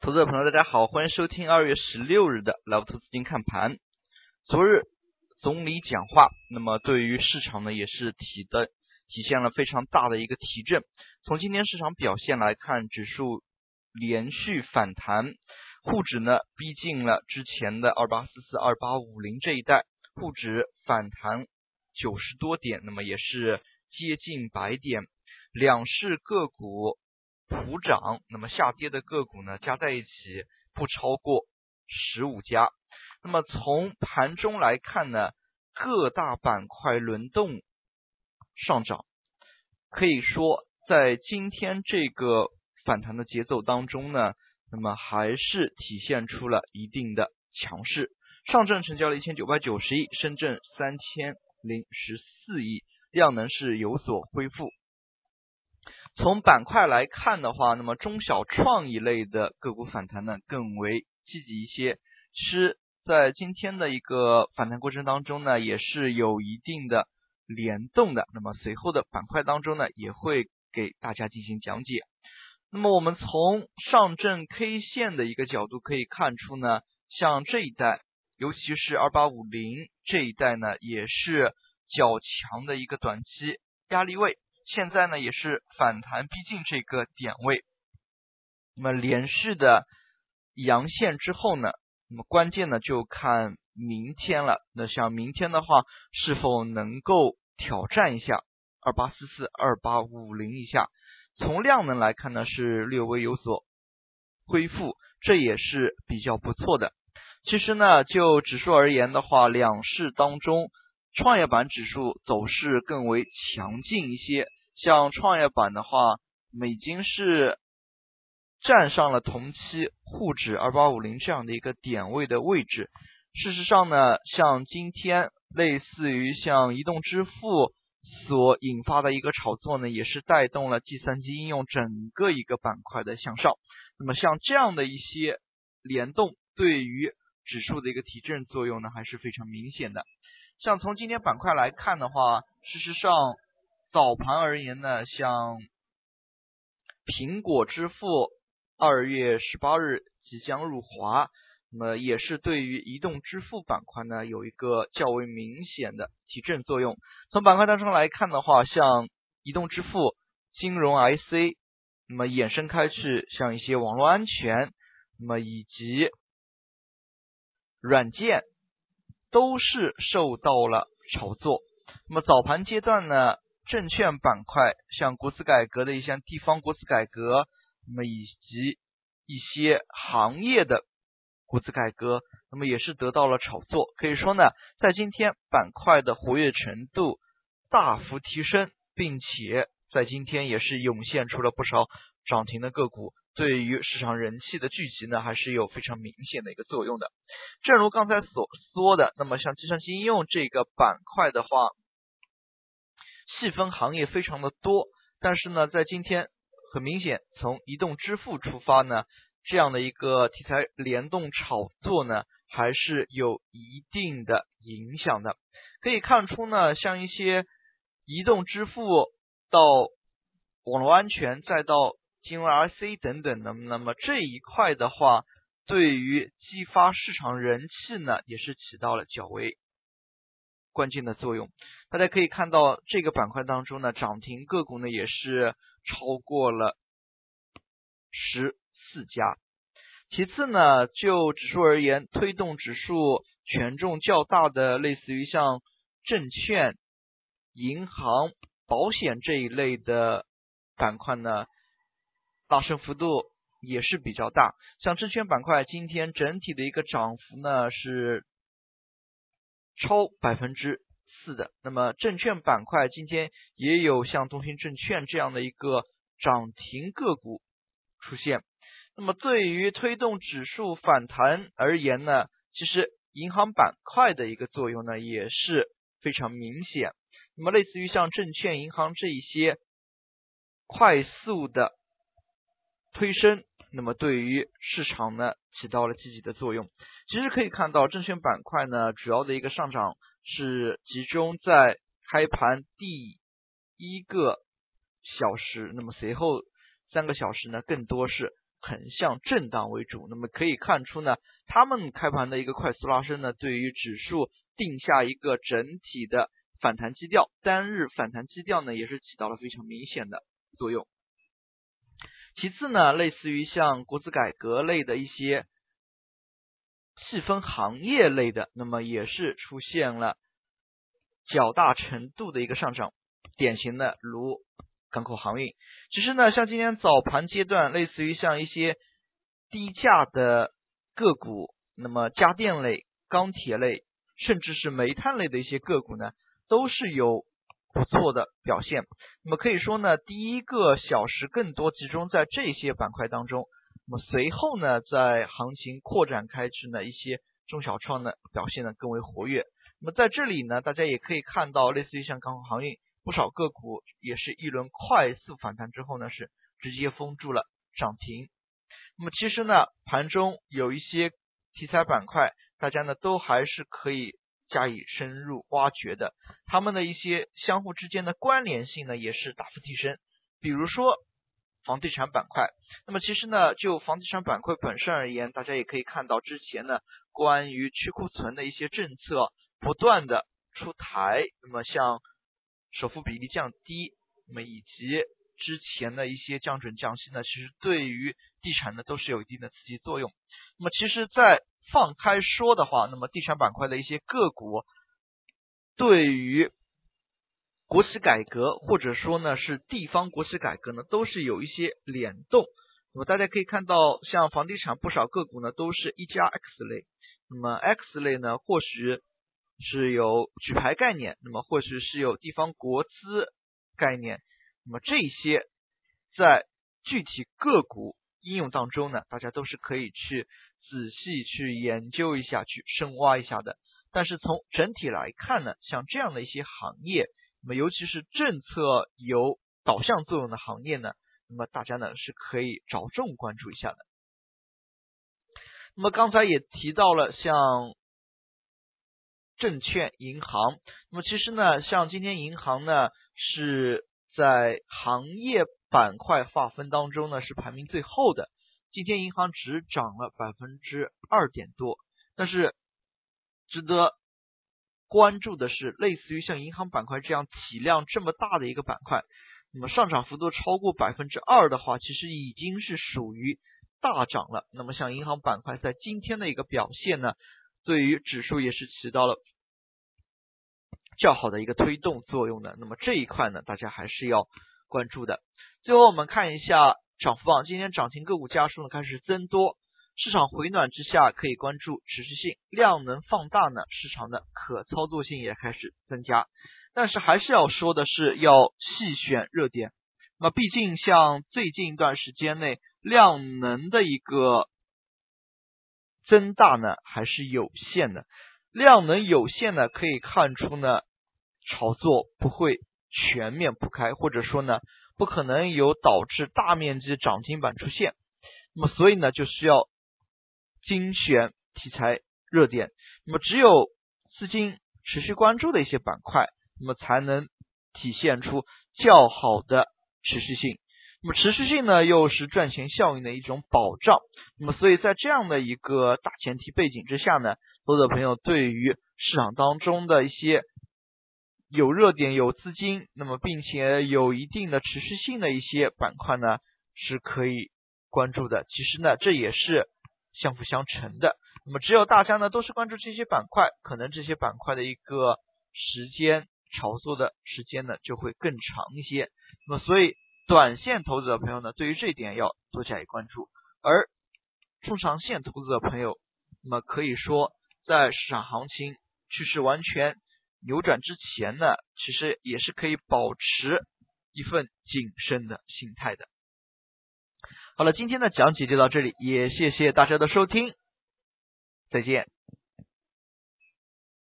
投资者朋友，大家好，欢迎收听二月十六日的老投资金看盘。昨日总理讲话，那么对于市场呢，也是体的体现了非常大的一个提振。从今天市场表现来看，指数连续反弹，沪指呢逼近了之前的二八四四、二八五零这一带，沪指反弹九十多点，那么也是接近百点。两市个股。普涨，那么下跌的个股呢，加在一起不超过十五家。那么从盘中来看呢，各大板块轮动上涨，可以说在今天这个反弹的节奏当中呢，那么还是体现出了一定的强势。上证成交了一千九百九十亿，深圳三千零十四亿，量能是有所恢复。从板块来看的话，那么中小创一类的个股反弹呢更为积极一些。其实，在今天的一个反弹过程当中呢，也是有一定的联动的。那么随后的板块当中呢，也会给大家进行讲解。那么我们从上证 K 线的一个角度可以看出呢，像这一带，尤其是二八五零这一带呢，也是较强的一个短期压力位。现在呢也是反弹逼近这个点位，那么连续的阳线之后呢，那么关键呢就看明天了。那像明天的话，是否能够挑战一下二八四四、二八五零以下？从量能来看呢，是略微有所恢复，这也是比较不错的。其实呢，就指数而言的话，两市当中，创业板指数走势更为强劲一些。像创业板的话，已经是站上了同期沪指二八五零这样的一个点位的位置。事实上呢，像今天类似于像移动支付所引发的一个炒作呢，也是带动了计算机应用整个一个板块的向上。那么像这样的一些联动，对于指数的一个提振作用呢，还是非常明显的。像从今天板块来看的话，事实上。早盘而言呢，像苹果支付二月十八日即将入华，那么也是对于移动支付板块呢有一个较为明显的提振作用。从板块当中来看的话，像移动支付、金融 IC，那么衍生开去像一些网络安全，那么以及软件都是受到了炒作。那么早盘阶段呢？证券板块，像国资改革的一些地方国资改革，那么以及一些行业的国资改革，那么也是得到了炒作。可以说呢，在今天板块的活跃程度大幅提升，并且在今天也是涌现出了不少涨停的个股，对于市场人气的聚集呢，还是有非常明显的一个作用的。正如刚才所说的，那么像计算机应用这个板块的话。细分行业非常的多，但是呢，在今天很明显，从移动支付出发呢，这样的一个题材联动炒作呢，还是有一定的影响的。可以看出呢，像一些移动支付到网络安全，再到金融 IC 等等的，那么这一块的话，对于激发市场人气呢，也是起到了较为关键的作用。大家可以看到，这个板块当中呢，涨停个股呢也是超过了十四家。其次呢，就指数而言，推动指数权重较大的，类似于像证券、银行、保险这一类的板块呢，拉升幅度也是比较大。像证券板块，今天整体的一个涨幅呢是超百分之。四的，那么证券板块今天也有像东兴证券这样的一个涨停个股出现。那么对于推动指数反弹而言呢，其实银行板块的一个作用呢也是非常明显。那么类似于像证券、银行这一些快速的推升，那么对于市场呢起到了积极的作用。其实可以看到，证券板块呢主要的一个上涨。是集中在开盘第一个小时，那么随后三个小时呢，更多是横向震荡为主。那么可以看出呢，他们开盘的一个快速拉升呢，对于指数定下一个整体的反弹基调，单日反弹基调呢，也是起到了非常明显的作用。其次呢，类似于像国资改革类的一些细分行业类的，那么也是出现了较大程度的一个上涨，典型的如港口航运。其实呢，像今天早盘阶段，类似于像一些低价的个股，那么家电类、钢铁类，甚至是煤炭类的一些个股呢，都是有。不错的表现，那么可以说呢，第一个小时更多集中在这些板块当中，那么随后呢，在行情扩展开之呢，一些中小创呢表现呢更为活跃。那么在这里呢，大家也可以看到，类似于像港口航运，不少个股也是一轮快速反弹之后呢，是直接封住了涨停。那么其实呢，盘中有一些题材板块，大家呢都还是可以。加以深入挖掘的，他们的一些相互之间的关联性呢，也是大幅提升。比如说房地产板块，那么其实呢，就房地产板块本身而言，大家也可以看到之前呢，关于去库存的一些政策不断的出台，那么像首付比例降低，那么以及之前的一些降准降息呢，其实对于地产呢都是有一定的刺激作用。那么其实，在放开说的话，那么地产板块的一些个股，对于国企改革或者说呢是地方国企改革呢，都是有一些联动。那么大家可以看到，像房地产不少个股呢，都是一加 X 类。那么 X 类呢，或许是有举牌概念，那么或许是有地方国资概念。那么这些在具体个股应用当中呢，大家都是可以去。仔细去研究一下，去深挖一下的。但是从整体来看呢，像这样的一些行业，那么尤其是政策有导向作用的行业呢，那么大家呢是可以着重关注一下的。那么刚才也提到了像证券银行，那么其实呢，像今天银行呢是在行业板块划分当中呢是排名最后的。今天银行只涨了百分之二点多，但是值得关注的是，类似于像银行板块这样体量这么大的一个板块，那么上涨幅度超过百分之二的话，其实已经是属于大涨了。那么像银行板块在今天的一个表现呢，对于指数也是起到了较好的一个推动作用的。那么这一块呢，大家还是要关注的。最后我们看一下。涨幅榜，今天涨停个股家数呢开始增多，市场回暖之下可以关注持续性，量能放大呢，市场的可操作性也开始增加。但是还是要说的是，要细选热点。那么毕竟像最近一段时间内量能的一个增大呢，还是有限的。量能有限呢，可以看出呢，炒作不会全面铺开，或者说呢。不可能有导致大面积涨停板出现，那么所以呢就需要精选题材热点，那么只有资金持续关注的一些板块，那么才能体现出较好的持续性。那么持续性呢又是赚钱效应的一种保障。那么所以在这样的一个大前提背景之下呢，投资者朋友对于市场当中的一些。有热点、有资金，那么并且有一定的持续性的一些板块呢，是可以关注的。其实呢，这也是相辅相成的。那么只有大家呢都是关注这些板块，可能这些板块的一个时间炒作的时间呢就会更长一些。那么所以短线投资者朋友呢，对于这一点要多加以关注。而中长线投资者朋友，那么可以说在市场行情趋势完全。扭转之前呢，其实也是可以保持一份谨慎的心态的。好了，今天的讲解就到这里，也谢谢大家的收听，再见。